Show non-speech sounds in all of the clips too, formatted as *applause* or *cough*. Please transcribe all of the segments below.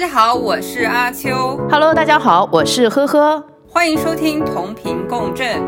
家好，我是阿秋。Hello，大家好，我是呵呵。欢迎收听同频共振。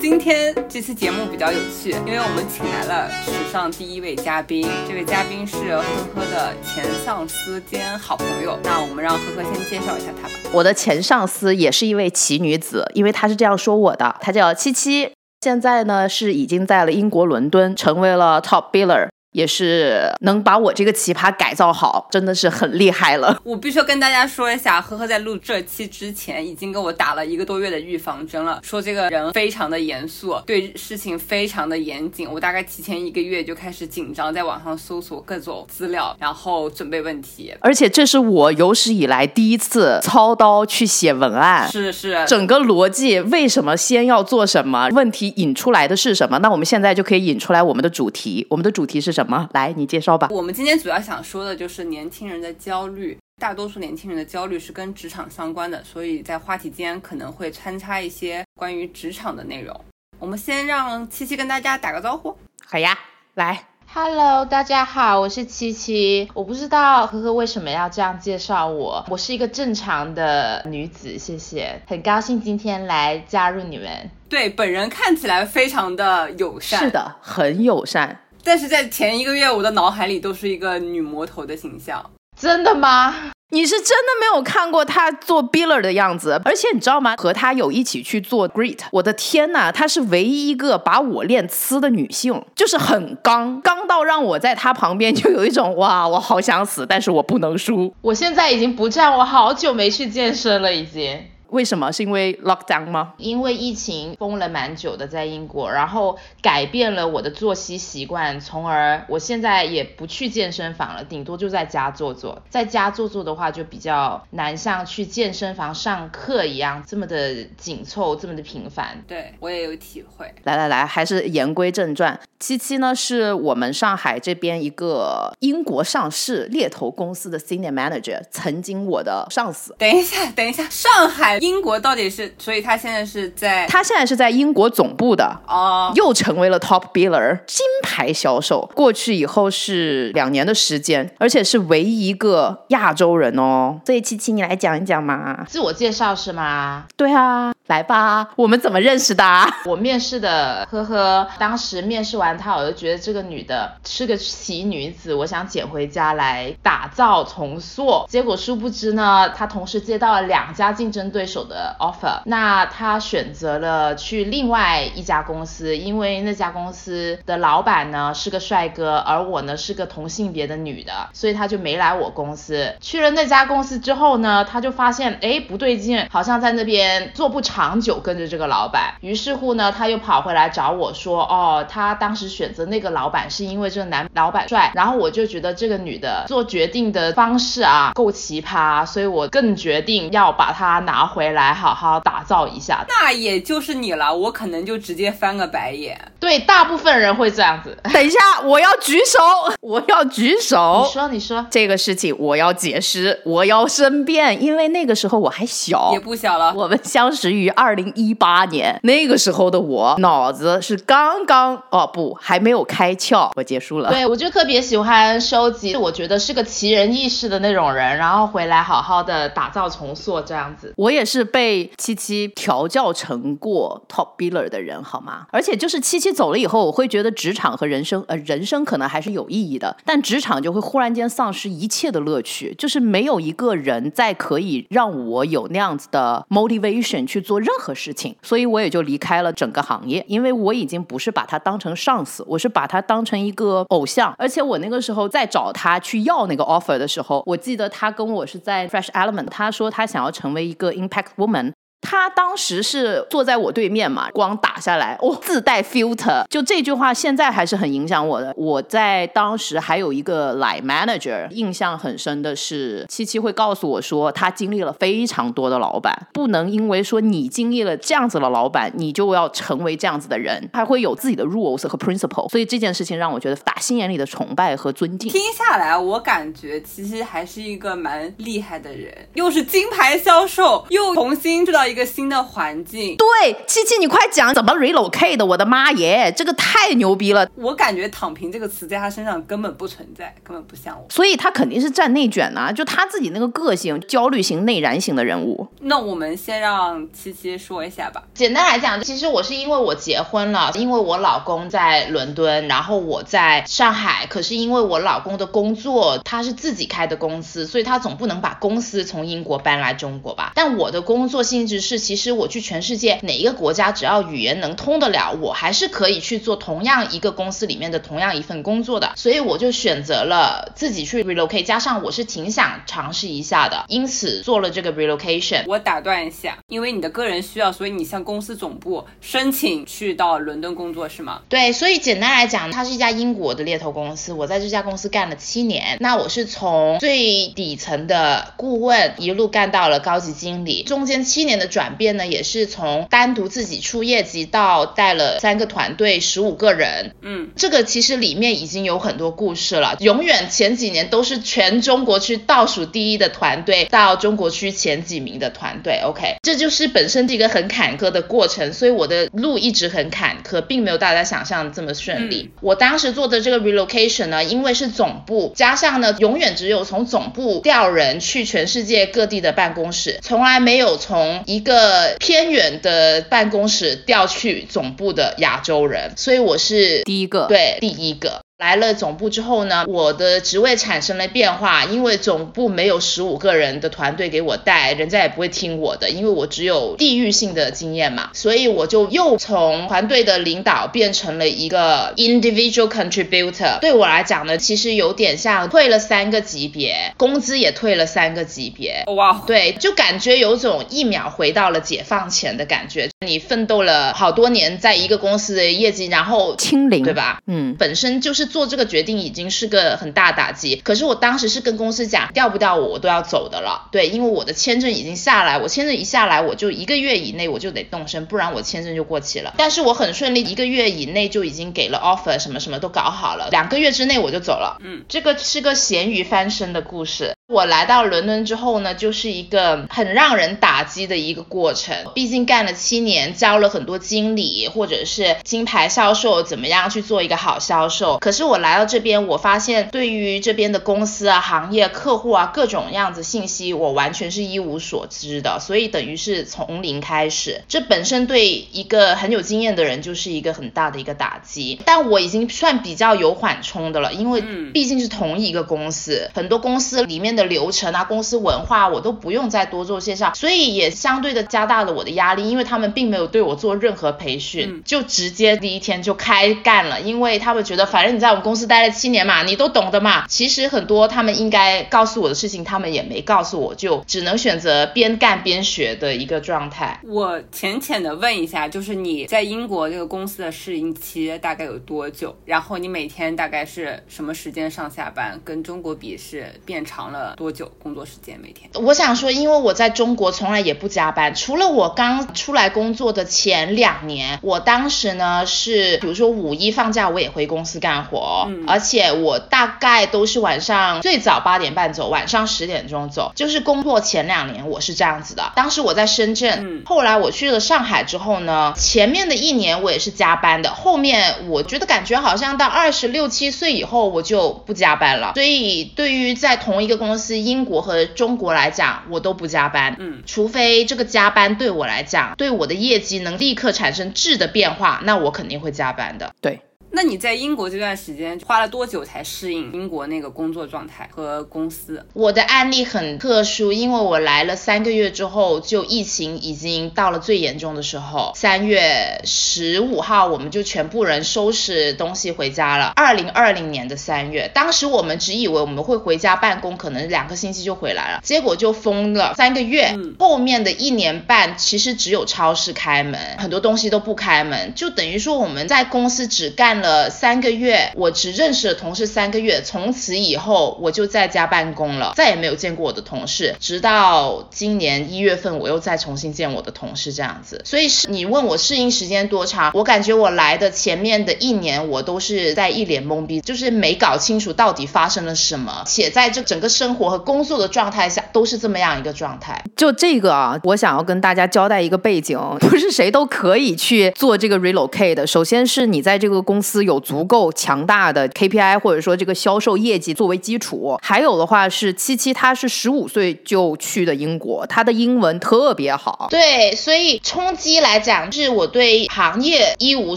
今天这期节目比较有趣，因为我们请来了史上第一位嘉宾，这位嘉宾是呵呵的前上司兼好朋友。那我们让呵呵先介绍一下他吧。我的前上司也是一位奇女子，因为她是这样说我的，她叫七七，现在呢是已经在了英国伦敦，成为了 top biller。也是能把我这个奇葩改造好，真的是很厉害了。*laughs* 我必须要跟大家说一下，呵呵在录这期之前已经给我打了一个多月的预防针了，说这个人非常的严肃，对事情非常的严谨。我大概提前一个月就开始紧张，在网上搜索各种资料，然后准备问题。而且这是我有史以来第一次操刀去写文案，是是，整个逻辑为什么先要做什么，问题引出来的是什么？那我们现在就可以引出来我们的主题，我们的主题是什么？来，你介绍吧。我们今天主要想说的就是年轻人的焦虑。大多数年轻人的焦虑是跟职场相关的，所以在话题间可能会穿插一些关于职场的内容。我们先让七七跟大家打个招呼。好呀，来。Hello，大家好，我是七七。我不知道呵呵为什么要这样介绍我，我是一个正常的女子，谢谢。很高兴今天来加入你们。对，本人看起来非常的友善，是的，很友善。但是在前一个月，我的脑海里都是一个女魔头的形象。真的吗？你是真的没有看过她做 biller 的样子，而且你知道吗？和她有一起去做 Great，我的天呐，她是唯一一个把我练呲的女性，就是很刚，刚到让我在她旁边就有一种哇，我好想死，但是我不能输。我现在已经不这样，我好久没去健身了，已经。为什么？是因为 lockdown 吗？因为疫情封了蛮久的，在英国，然后改变了我的作息习惯，从而我现在也不去健身房了，顶多就在家做做。在家做做的话，就比较难像去健身房上课一样这么的紧凑，这么的频繁。对我也有体会。来来来，还是言归正传。七七呢，是我们上海这边一个英国上市猎头公司的 senior manager，曾经我的上司。等一下，等一下，上海。英国到底是，所以他现在是在，他现在是在英国总部的哦，又成为了 top biller 金牌销售。过去以后是两年的时间，而且是唯一一个亚洲人哦。所以七七，你来讲一讲嘛。自我介绍是吗？对啊，来吧。我们怎么认识的、啊？我面试的呵呵，当时面试完她，我就觉得这个女的是个奇女子，我想捡回家来打造重塑。结果殊不知呢，她同时接到了两家竞争对手的 offer，那他选择了去另外一家公司，因为那家公司的老板呢是个帅哥，而我呢是个同性别的女的，所以他就没来我公司。去了那家公司之后呢，他就发现哎不对劲，好像在那边做不长久，跟着这个老板。于是乎呢，他又跑回来找我说，哦，他当时选择那个老板是因为这个男老板帅，然后我就觉得这个女的做决定的方式啊够奇葩，所以我更决定要把他拿回来，好好打造一下。那也就是你了，我可能就直接翻个白眼。对，大部分人会这样子。*laughs* 等一下，我要举手，*laughs* 我要举手。你说，你说这个事情我要解释，我要申辩，因为那个时候我还小，也不小了。我们相识于二零一八年，那个时候的我脑子是刚刚哦不，还没有开窍。我结束了。对，我就特别喜欢收集，我觉得是个奇人异事的那种人，然后回来好好的打造重塑这样子。我也是被七七调教成过 top biller 的人，好吗？而且就是七七走了以后，我会觉得职场和人生，呃，人生可能还是有意义的，但职场就会忽然间丧失一切的乐趣，就是没有一个人再可以让我有那样子的 motivation 去做任何事情，所以我也就离开了整个行业，因为我已经不是把他当成上司，我是把他当成一个偶像，而且我那个时候在找他去要那个 offer 的时候，我记得他跟我是在 Fresh Element，他说他想要成为一个 impact apex woman 他当时是坐在我对面嘛，光打下来，哦，自带 filter，就这句话现在还是很影响我的。我在当时还有一个 line manager，印象很深的是，七七会告诉我说，他经历了非常多的老板，不能因为说你经历了这样子的老板，你就要成为这样子的人，还会有自己的 rules 和 principle。所以这件事情让我觉得打心眼里的崇拜和尊敬。听下来，我感觉其实还是一个蛮厉害的人，又是金牌销售，又重新遇到一个。个新的环境。对，七七，你快讲怎么 relocate 的？我的妈耶，这个太牛逼了！我感觉“躺平”这个词在他身上根本不存在，根本不像我。所以他肯定是占内卷呐、就他自己那个个性，焦虑型、内燃型的人物。那我们先让七七说一下吧。简单来讲，其实我是因为我结婚了，因为我老公在伦敦，然后我在上海。可是因为我老公的工作，他是自己开的公司，所以他总不能把公司从英国搬来中国吧？但我的工作性质是，其实我去全世界哪一个国家，只要语言能通得了，我还是可以去做同样一个公司里面的同样一份工作的。所以我就选择了自己去 relocate，加上我是挺想尝试一下的，因此做了这个 relocation。我打断一下，因为你的个人需要，所以你向公司总部申请去到伦敦工作是吗？对，所以简单来讲，它是一家英国的猎头公司。我在这家公司干了七年，那我是从最底层的顾问一路干到了高级经理，中间七年的转变呢，也是从单独自己出业绩到带了三个团队，十五个人。嗯，这个其实里面已经有很多故事了。永远前几年都是全中国区倒数第一的团队，到中国区前几名的团队。OK，这就是本身是一个很坎坷的过程，所以我的路一直很坎坷，并没有大家想象的这么顺利。我当时做的这个 relocation 呢，因为是总部，加上呢，永远只有从总部调人去全世界各地的办公室，从来没有从一个偏远的办公室调去总部的亚洲人，所以我是第一个，对第一个。来了总部之后呢，我的职位产生了变化，因为总部没有十五个人的团队给我带，人家也不会听我的，因为我只有地域性的经验嘛，所以我就又从团队的领导变成了一个 individual contributor。对我来讲呢，其实有点像退了三个级别，工资也退了三个级别。哇，对，就感觉有种一秒回到了解放前的感觉。你奋斗了好多年，在一个公司的业绩，然后清零，对吧？嗯，本身就是做这个决定已经是个很大打击。可是我当时是跟公司讲，调不调我，我都要走的了。对，因为我的签证已经下来，我签证一下来，我就一个月以内我就得动身，不然我签证就过期了。但是我很顺利，一个月以内就已经给了 offer，什么什么都搞好了，两个月之内我就走了。嗯，这个是个咸鱼翻身的故事。我来到伦敦之后呢，就是一个很让人打击的一个过程。毕竟干了七年，教了很多经理或者是金牌销售怎么样去做一个好销售。可是我来到这边，我发现对于这边的公司啊、行业、客户啊各种样子信息，我完全是一无所知的。所以等于是从零开始，这本身对一个很有经验的人就是一个很大的一个打击。但我已经算比较有缓冲的了，因为毕竟是同一个公司，很多公司里面的流程啊、公司文化我都不用再多做介绍，所以也相对的加大了我的压力，因为他们并没有对我做任何培训，就直接第一天就开干了，因为他们觉得反正你在我们公司待了七年嘛，你都懂的嘛。其实很多他们应该告诉我的事情，他们也没告诉我，就只能选择边干边学的一个状态。我浅浅的问一下，就是你在英国这个公司的适应期大概有多久？然后你每天大概是什么时间上下班？跟中国比是变长了多久工作时间？每天？我想说，因为我在中国从来也不加班，除了我刚出来工作的前两年，我当时呢是，比如说五一放假我也回公司干活，嗯而且我大概都是晚上最早八点半走，晚上十点钟走，就是工作前两年我是这样子的。当时我在深圳，嗯后来我去了上海之后呢，前面的一年我也是加班的，后面我觉得感觉好像到二十六七岁以后我就不加班了。所以对于在同一个公司，英国和中国来讲，我都不加班。嗯，除非这个加班对我来讲，对我的业绩能立刻产生质的变化，那我肯定会加班的。对，那你在英国这段时间花了多久才适应英国那个工作状态和公司？我的案例很特殊，因为我来了三个月之后，就疫情已经到了最严重的时候。三月十五号，我们就全部人收拾东西回家了。二零二零年的三月，当时我们只以为我们会回家办公，可能两个星期就回来了，结果就封了三个月。嗯后面的一年半，其实只有超市开门，很多东西都不开门，就等于说我们在公司只干了。了三个月，我只认识了同事三个月，从此以后我就在家办公了，再也没有见过我的同事，直到今年一月份我又再重新见我的同事这样子。所以是你问我适应时间多长，我感觉我来的前面的一年，我都是在一脸懵逼，就是没搞清楚到底发生了什么，且在这整个生活和工作的状态下都是这么样一个状态。就这个啊，我想要跟大家交代一个背景，不是谁都可以去做这个 relocate 的。首先是你在这个公司有足够强大的 KPI 或者说这个销售业绩作为基础，还有的话是七七，他是十五岁就去的英国，他的英文特别好。对，所以冲击来讲，是我对行业一无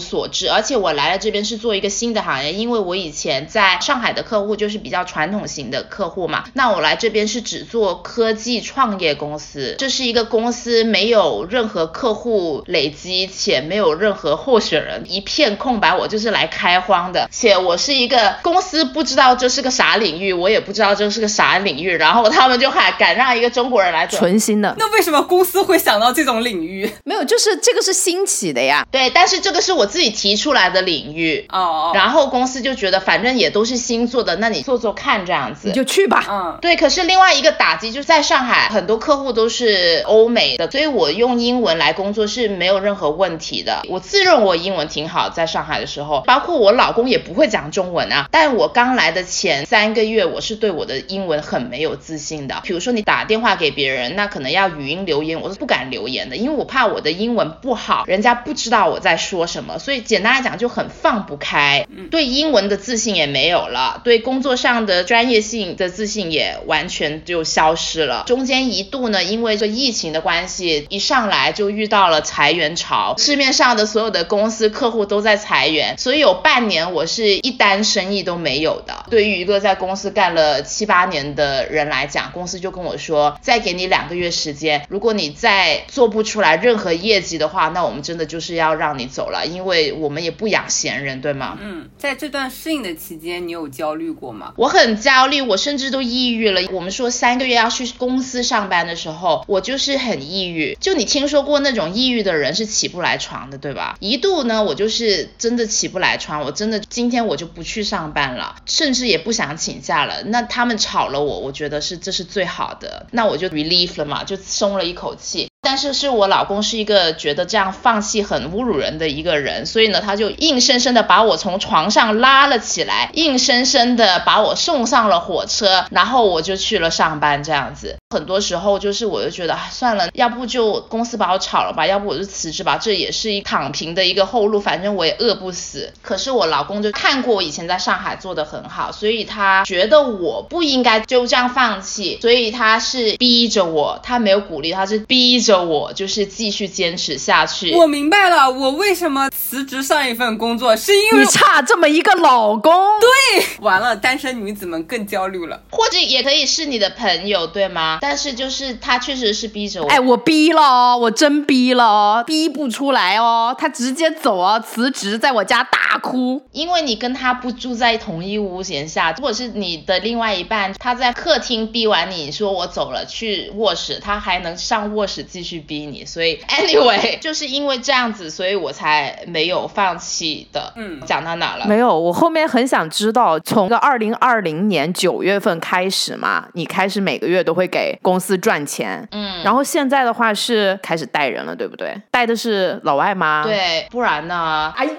所知，而且我来了这边是做一个新的行业，因为我以前在上海的客户就是比较传统型的客户嘛，那我来这边是只做科技创业公司，这是一个公司没有任何客户累积，且没有任何候选人，一片空白，我就是来开荒的，且我是一个公司不知道这是个啥领域，我也不知道这是个啥领域，然后他们就还敢让一个中国人来做，纯新的。那为什么公司会想到这种领域？没有，就是这个是新起的呀。对，但是这个是我自己提出来的领域哦，然后公司就觉得反正也都是新做的，那你做做看这样子，你就去吧。嗯，对。可是另外一个打击就是在上海，很多客户都是欧美的，所以我用英文来工作是没有任何问题的。我自认我英文挺好，在上海的时候，包括我老公也不会讲中文啊。但我刚来的前三个月，我是对我的英文很没有自信的。比如说你打电话给别人，那可能要语音留言，我是不敢留言的，因为我怕我的英文不好，人家不知道我在说什么。所以简单来讲就很放不开，对英文的自信也没有了，对工作上的专业性的自信也完全就消失了。中间一度呢，因为这疫情的关系，一上来就遇到了裁员潮，市面上的所有的公司客户都在裁员，所以有半年我是一单生意都没有的。对于一个在公司干了七八年的人来讲，公司就跟我说，再给你两个月时间，如果你再做不出来任何业绩的话，那我们真的就是要让你走了，因为我们也不养闲人，对吗？嗯，在这段适应的期间，你有焦虑过吗？我很焦虑，我甚至都抑郁了。我们说三个月要去公司上班的时候，我就是很抑郁。就你听说过那种抑郁的人是起不来床的，对吧？一度呢，我就是真的起不来床，我真的今天我就不去上班了，甚至也不想请假了。那他们炒了我，我觉得是这是最好的，那我就 relief 了嘛，就松了一口气。但是是我老公是一个觉得这样放弃很侮辱人的一个人，所以呢，他就硬生生的把我从床上拉了起来，硬生生的把我送上了火车，然后我就去了上班这样子。很多时候就是我就觉得算了，要不就公司把我炒了吧，要不我就辞职吧，这也是一躺平的一个后路，反正我也饿不死。可是我老公就看过我以前在上海做的很好，所以他觉得我不应该就这样放弃，所以他是逼着我，他没有鼓励，他是逼着。我就是继续坚持下去。我明白了，我为什么辞职上一份工作，是因为你差这么一个老公。对，完了，单身女子们更焦虑了。或者也可以是你的朋友，对吗？但是就是他确实是逼着我。哎，我逼了哦，我真逼了哦，逼不出来哦，他直接走哦，辞职，在我家大哭。因为你跟他不住在同一屋檐下，如果是你的另外一半，他在客厅逼完你说我走了去卧室，他还能上卧室继续逼你。所以 *laughs* anyway，就是因为这样子，所以我才没有放弃的。嗯，讲到哪了？没有，我后面很想知道，从个二零二零年九月份开始嘛，你开始每个月都会给公司赚钱，嗯，然后现在的话是开始带人了，对不对？带的是老外吗？。对，不然呢？哎呦，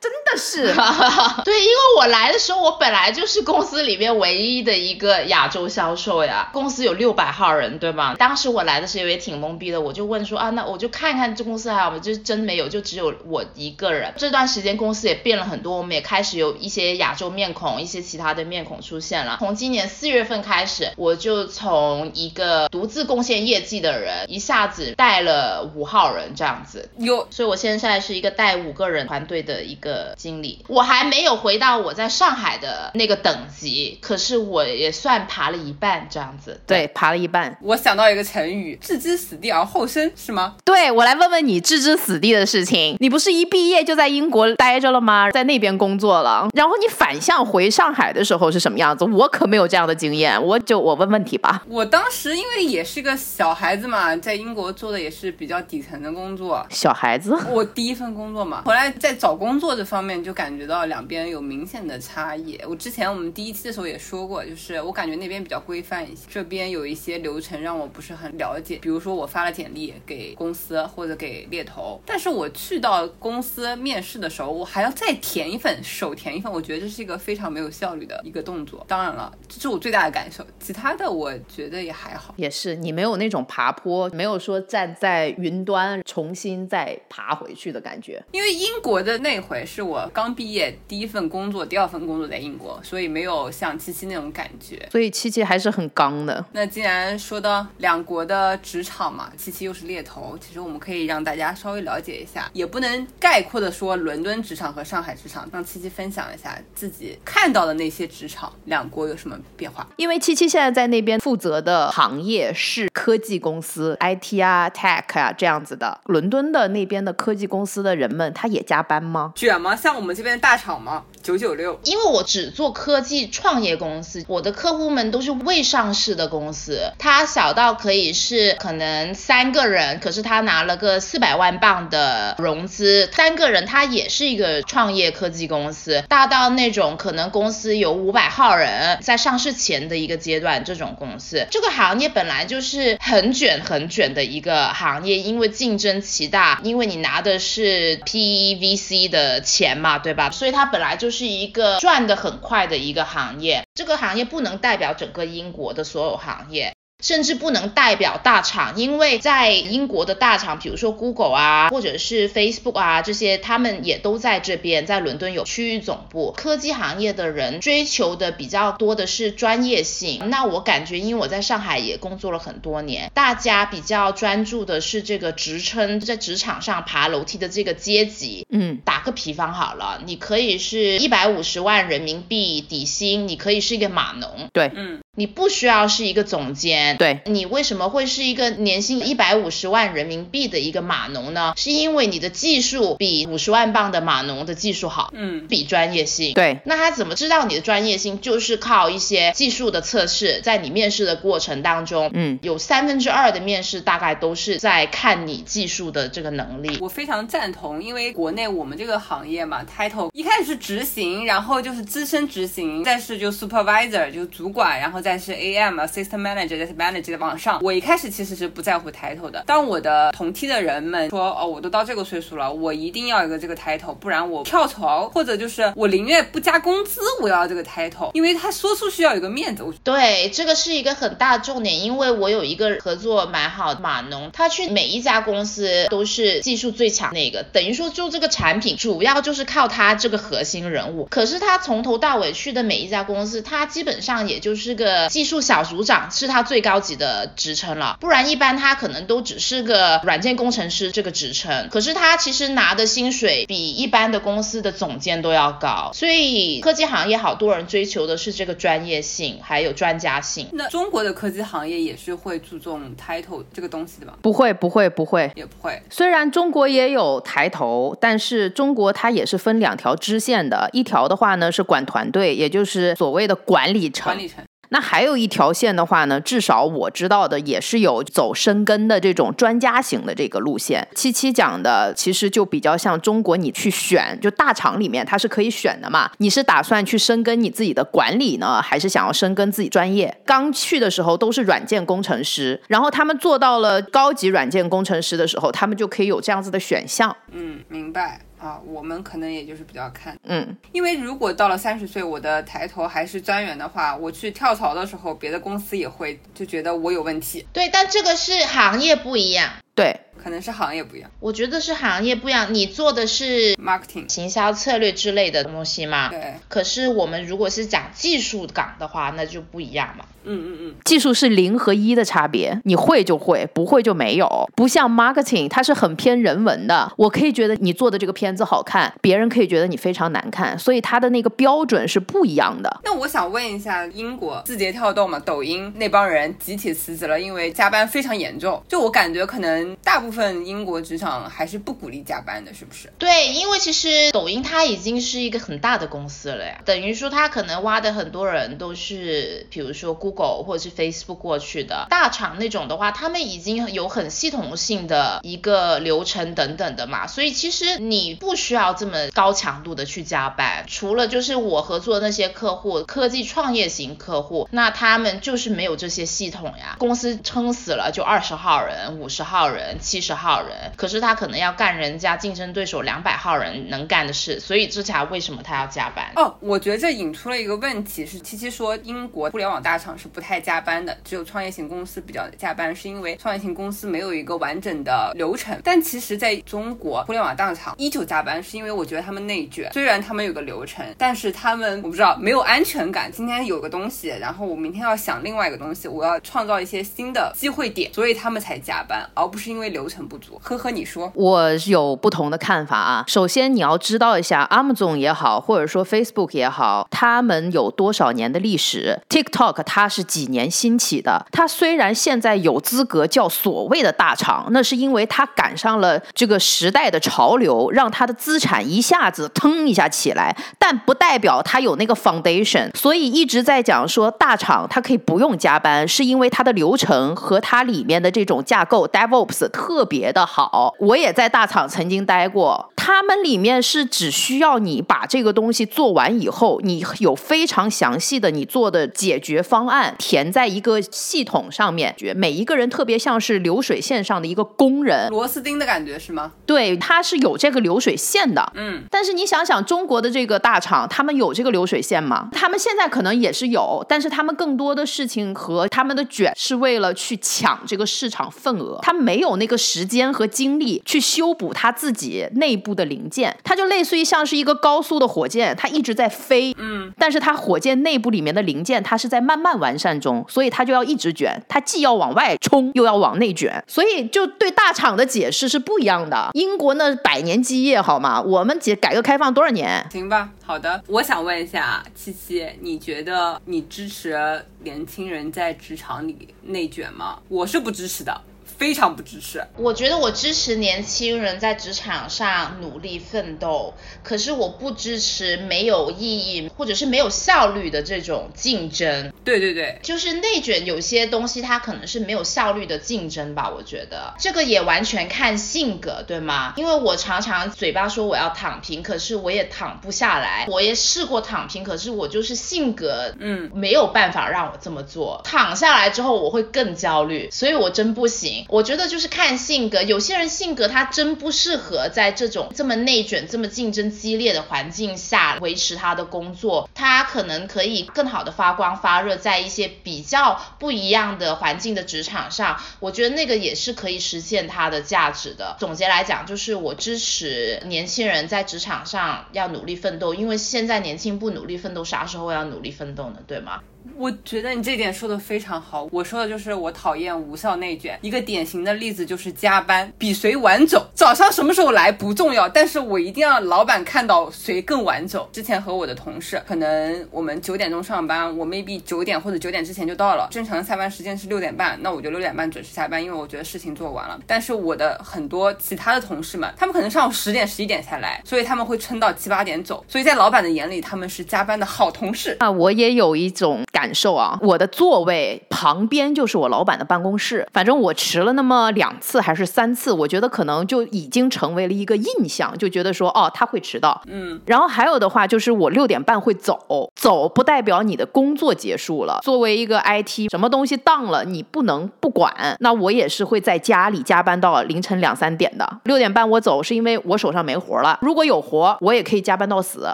真的是，*laughs* 对，因为我来的时候，我本来就是公司里面唯一的一个亚洲销售呀。公司有六百号人，对吗？当时我来的时候也挺懵逼的，我就问说啊，那我就看看这公司还有没有，就是真没有，就只有我一个人。这段时间公司也变了很多，我们也开始有一些亚洲面孔，一些其他的面孔出现了。从今年四月份开始，我就从一个独自贡献业绩的人，一下子带了五号人这样子。有所以我现在是一个带五个人团队的一个经理，我还没有回到我在上海的那个等级，可是我也算爬了一半这样子。对，爬了一半。我想到一个成语“置之死地而后生”，是吗？对我来问问你置之死地的事情。你不是一毕业就在英国待着了吗？在那边工作了，然后你反向回上海的时候是什么样子？我可没有这样的经验，我就我问问题吧。我当时因为也是个小孩子嘛，在英国做的也是比较底层的工作。小孩子，我第一份工作嘛，回来在找工作这方面就感觉到两边有明显的差异。我之前我们第一期的时候也说过，就是我感觉那边比较规范一些，这边有一些流程让我不是很了解。比如说我发了简历给公司或者给猎头，但是我去到公司面试的时候，我还要再填一份，手填一份，我觉得这是一个非常没有效率的一个动作。当然了，这是我最大的感受，其他的我觉得也还好。也是你没有那种爬坡，没有说站在云端重新再爬回去的感觉。因为英国的那回是我刚毕业第一份工作，第二份工作在英国，所以没有像七七那种感觉。所以七七还是很刚的。那既然说到两国的职场嘛，七七又是猎头，其实我们可以让大家稍微了解一下，也不能概括的说伦敦职场和上海职场，让七七分享一下自己看到的那些职场，两国有什么变化？因为七七现在在那边负责的行业是科技公司，IT 啊、Tech 啊这样子的。伦敦的那边的科技公司的人们，他也加班吗？卷吗？像我们这边的大厂吗？九九六？因为我只做科技创业公司，我的客户们都是未上市的公司，他小到可以是可能三个人，可是他拿了个四百万镑的融资，三个人他也是一个创业科技公司，大到那种可能公司有五百号人，在上市前的一个阶段，这种公司，这个行业本来就是很卷很卷的一个行业，因为竞争极大，因为你拿的是 PEVC 的钱嘛，对吧？所以它本来就是一个赚的很快的一个行业。这个行业不能代表整个英国的所有行业。甚至不能代表大厂，因为在英国的大厂，比如说 Google 啊，或者是 Facebook 啊这些，他们也都在这边，在伦敦有区域总部。科技行业的人追求的比较多的是专业性。那我感觉，因为我在上海也工作了很多年，大家比较专注的是这个职称，在职场上爬楼梯的这个阶级。嗯，打个比方好了，你可以是一百五十万人民币底薪，你可以是一个码农。对，嗯。你不需要是一个总监，对你为什么会是一个年薪一百五十万人民币的一个码农呢？是因为你的技术比五十万磅的码农的技术好，嗯，比专业性。对，那他怎么知道你的专业性？就是靠一些技术的测试，在你面试的过程当中，嗯，有三分之二的面试大概都是在看你技术的这个能力。我非常赞同，因为国内我们这个行业嘛，title 一开始是执行，然后就是资深执行，再是就 supervisor 就主管，然后。再是 AM 啊，System Manager，再是 Manager 的往上。我一开始其实是不在乎 title 的。当我的同梯的人们说，哦，我都到这个岁数了，我一定要一个这个 title，不然我跳槽，或者就是我宁愿不加工资，我要这个 title，因为他说出去要有个面子。对，这个是一个很大的重点，因为我有一个合作蛮好的码农，他去每一家公司都是技术最强那个，等于说就这个产品主要就是靠他这个核心人物。可是他从头到尾去的每一家公司，他基本上也就是个。技术小组长是他最高级的职称了，不然一般他可能都只是个软件工程师这个职称。可是他其实拿的薪水比一般的公司的总监都要高，所以科技行业好多人追求的是这个专业性还有专家性。那中国的科技行业也是会注重 title 这个东西的吗？不会，不会，不会，也不会。虽然中国也有抬头，但是中国它也是分两条支线的，一条的话呢是管团队，也就是所谓的管理层。管理层。那还有一条线的话呢，至少我知道的也是有走深耕的这种专家型的这个路线。七七讲的其实就比较像中国，你去选就大厂里面它是可以选的嘛。你是打算去深耕你自己的管理呢，还是想要深耕自己专业？刚去的时候都是软件工程师，然后他们做到了高级软件工程师的时候，他们就可以有这样子的选项。嗯，明白。啊，我们可能也就是比较看，嗯，因为如果到了三十岁，我的抬头还是专员的话，我去跳槽的时候，别的公司也会就觉得我有问题。对，但这个是行业不一样。对。可能是行业不一样，我觉得是行业不一样。你做的是 marketing 行销策略之类的东西嘛？对。可是我们如果是讲技术岗的话，那就不一样嘛。嗯嗯嗯。技术是零和一的差别，你会就会，不会就没有。不像 marketing，它是很偏人文的。我可以觉得你做的这个片子好看，别人可以觉得你非常难看，所以它的那个标准是不一样的。那我想问一下，英国字节跳动嘛，抖音那帮人集体辞职了，因为加班非常严重。就我感觉，可能大部部。分英国职场还是不鼓励加班的，是不是？对，因为其实抖音它已经是一个很大的公司了呀，等于说它可能挖的很多人都是，比如说 Google 或者是 Facebook 过去的大厂那种的话，他们已经有很系统性的一个流程等等的嘛，所以其实你不需要这么高强度的去加班，除了就是我合作的那些客户，科技创业型客户，那他们就是没有这些系统呀，公司撑死了就二十号人、五十号人、七十号人，可是他可能要干人家竞争对手两百号人能干的事，所以这才为什么他要加班。哦，我觉得这引出了一个问题，是七七说英国互联网大厂是不太加班的，只有创业型公司比较加班，是因为创业型公司没有一个完整的流程。但其实在中国互联网大厂依旧加班，是因为我觉得他们内卷，虽然他们有个流程，但是他们我不知道没有安全感。今天有个东西，然后我明天要想另外一个东西，我要创造一些新的机会点，所以他们才加班，而不是因为流流程不足。呵呵，你说，我有不同的看法啊。首先你要知道一下，Amazon 也好，或者说 Facebook 也好，他们有多少年的历史？TikTok 它是几年兴起的？它虽然现在有资格叫所谓的大厂，那是因为它赶上了这个时代的潮流，让它的资产一下子腾一下起来，但不代表它有那个 foundation。所以一直在讲说大厂它可以不用加班，是因为它的流程和它里面的这种架构 DevOps 特特别的好。我也在大厂曾经待过，他们里面是只需要你把这个东西做完以后，你有非常详细的你做的解决方案填在一个系统上面，每一个人特别像是流水线上的一个工人，螺丝钉的感觉是吗？对，它是有这个流水线的。嗯，但是你想想，中国的这个大厂，他们有这个流水线吗？他们现在可能也是有，但是他们更多的事情和他们的卷是为了去抢这个市场份额，他没有那个时间和精力去修补他自己内部的零件，它就类似于像是一个高速的火箭，它一直在飞，嗯，但是它火箭内部里面的零件，它是在慢慢完善中，所以它就要一直卷，它既要往外冲，又要往内卷，所以就对大厂的解释是不一样的。英国那百年基业好吗？我们解改革开放多少年？行吧，好的。我想问一下七七，你觉得你支持年轻人在职场里内卷吗？我是不支持的。非常不支持。我觉得我支持年轻人在职场上努力奋斗，可是我不支持没有意义或者是没有效率的这种竞争。对对对，就是内卷，有些东西它可能是没有效率的竞争吧。我觉得这个也完全看性格，对吗？因为我常常嘴巴说我要躺平，可是我也躺不下来。我也试过躺平，可是我就是性格，嗯，没有办法让我这么做。躺下来之后，我会更焦虑，所以我真不行。我觉得就是看性格，有些人性格他真不适合在这种这么内卷、这么竞争激烈的环境下维持他的工作，他可能可以更好的发光发热，在一些比较不一样的环境的职场上，我觉得那个也是可以实现他的价值的。总结来讲，就是我支持年轻人在职场上要努力奋斗，因为现在年轻不努力奋斗，啥时候要努力奋斗呢？对吗？我觉得你这点说的非常好。我说的就是我讨厌无效内卷。一个典型的例子就是加班，比谁晚走。早上什么时候来不重要，但是我一定要老板看到谁更晚走。之前和我的同事，可能我们九点钟上班，我 maybe 九点或者九点之前就到了。正常的下班时间是六点半，那我就六点半准时下班，因为我觉得事情做完了。但是我的很多其他的同事们，他们可能上午十点、十一点才来，所以他们会撑到七八点走。所以在老板的眼里，他们是加班的好同事。啊，我也有一种。感受啊，我的座位旁边就是我老板的办公室。反正我迟了那么两次还是三次，我觉得可能就已经成为了一个印象，就觉得说哦他会迟到。嗯，然后还有的话就是我六点半会走，走不代表你的工作结束了。作为一个 IT，什么东西当了你不能不管。那我也是会在家里加班到凌晨两三点的。六点半我走是因为我手上没活了，如果有活我也可以加班到死。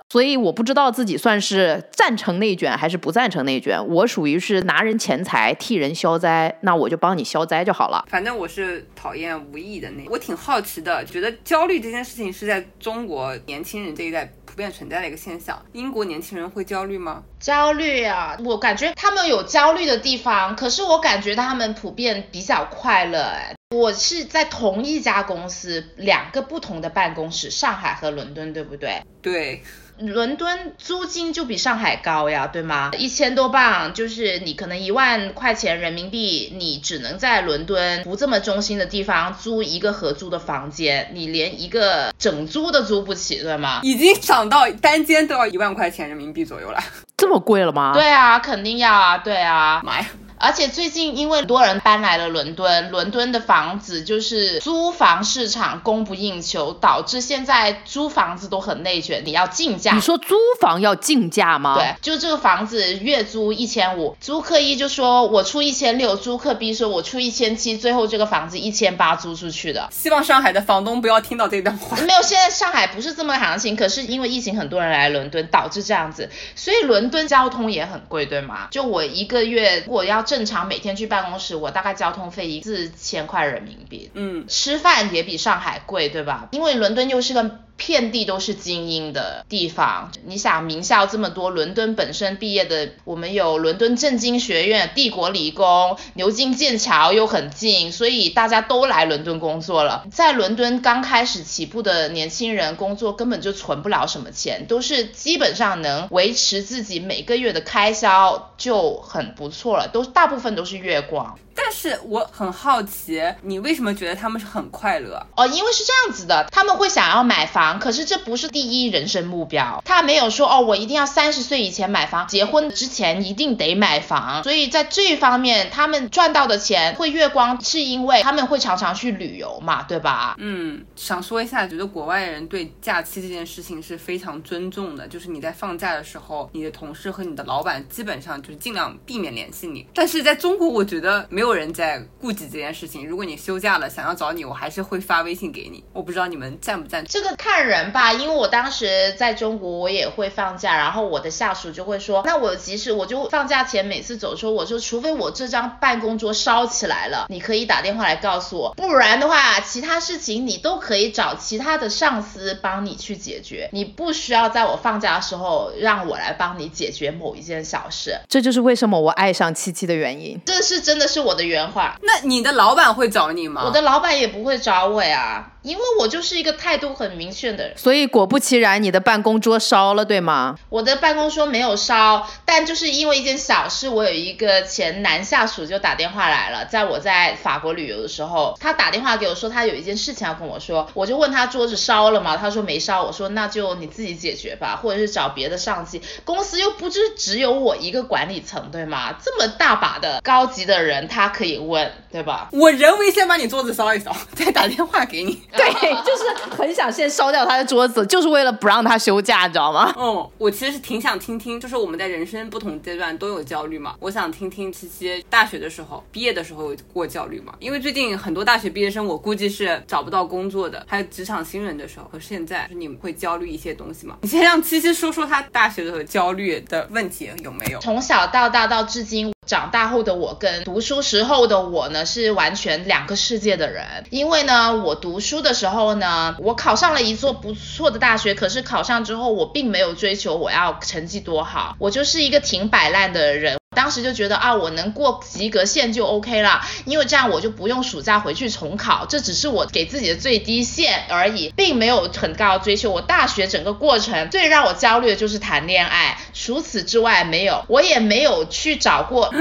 所以我不知道自己算是赞成内卷还是不赞成内卷。我属于是拿人钱财替人消灾，那我就帮你消灾就好了。反正我是讨厌无意义的那，我挺好奇的，觉得焦虑这件事情是在中国年轻人这一代普遍存在的一个现象。英国年轻人会焦虑吗？焦虑啊，我感觉他们有焦虑的地方，可是我感觉他们普遍比较快乐。哎，我是在同一家公司，两个不同的办公室，上海和伦敦，对不对？对。伦敦租金就比上海高呀，对吗？一千多镑就是你可能一万块钱人民币，你只能在伦敦不这么中心的地方租一个合租的房间，你连一个整租都租不起，对吗？已经涨到单间都要一万块钱人民币左右了。这么贵了吗？对啊，肯定要啊，对啊。妈呀！而且最近因为很多人搬来了伦敦，伦敦的房子就是租房市场供不应求，导致现在租房子都很内卷，你要竞价。你说租房要竞价吗？对，就这个房子月租一千五，租客一就说我出一千六，租客 B 说我出一千七，最后这个房子一千八租出去的。希望上海的房东不要听到这段话。没有，现在上海不是这么行情，可是因为疫情，很多人来伦敦，导致这样子，所以伦敦交通也很贵，对吗？就我一个月我要。正常每天去办公室，我大概交通费一四千块人民币。嗯，吃饭也比上海贵，对吧？因为伦敦又是个。遍地都是精英的地方，你想名校这么多，伦敦本身毕业的，我们有伦敦政经学院、帝国理工、牛津、剑桥又很近，所以大家都来伦敦工作了。在伦敦刚开始起步的年轻人工作根本就存不了什么钱，都是基本上能维持自己每个月的开销就很不错了，都大部分都是月光。但是我很好奇，你为什么觉得他们是很快乐？哦，因为是这样子的，他们会想要买房，可是这不是第一人生目标。他没有说哦，我一定要三十岁以前买房，结婚之前一定得买房。所以在这方面，他们赚到的钱会月光，是因为他们会常常去旅游嘛，对吧？嗯，想说一下，觉得国外人对假期这件事情是非常尊重的，就是你在放假的时候，你的同事和你的老板基本上就是尽量避免联系你。但是在中国，我觉得没。有人在顾及这件事情。如果你休假了，想要找你，我还是会发微信给你。我不知道你们赞不赞这个看人吧，因为我当时在中国，我也会放假，然后我的下属就会说，那我即使我就放假前每次走，的时候我说，除非我这张办公桌烧起来了，你可以打电话来告诉我，不然的话，其他事情你都可以找其他的上司帮你去解决，你不需要在我放假的时候让我来帮你解决某一件小事。这就是为什么我爱上七七的原因。这是真的是。我的原话，那你的老板会找你吗？我的老板也不会找我呀。因为我就是一个态度很明确的人，所以果不其然，你的办公桌烧了，对吗？我的办公桌没有烧，但就是因为一件小事，我有一个前男下属就打电话来了，在我在法国旅游的时候，他打电话给我说他有一件事情要跟我说，我就问他桌子烧了吗？他说没烧，我说那就你自己解决吧，或者是找别的上级，公司又不是只有我一个管理层，对吗？这么大把的高级的人，他可以问，对吧？我人为先把你桌子烧一烧，再打电话给你。*laughs* 对，就是很想先烧掉他的桌子，就是为了不让他休假，你知道吗？嗯，我其实是挺想听听，就是我们在人生不同阶段都有焦虑嘛。我想听听七七大学的时候、毕业的时候有过焦虑吗？因为最近很多大学毕业生，我估计是找不到工作的，还有职场新人的时候和现在，你们会焦虑一些东西吗？你先让七七说说他大学的时候焦虑的问题有没有？从小到大到至今。长大后的我跟读书时候的我呢，是完全两个世界的人。因为呢，我读书的时候呢，我考上了一座不错的大学，可是考上之后，我并没有追求我要成绩多好，我就是一个挺摆烂的人。当时就觉得啊，我能过及格线就 OK 了，因为这样我就不用暑假回去重考，这只是我给自己的最低线而已，并没有很高的追求。我大学整个过程最让我焦虑的就是谈恋爱，除此之外没有，我也没有去找过。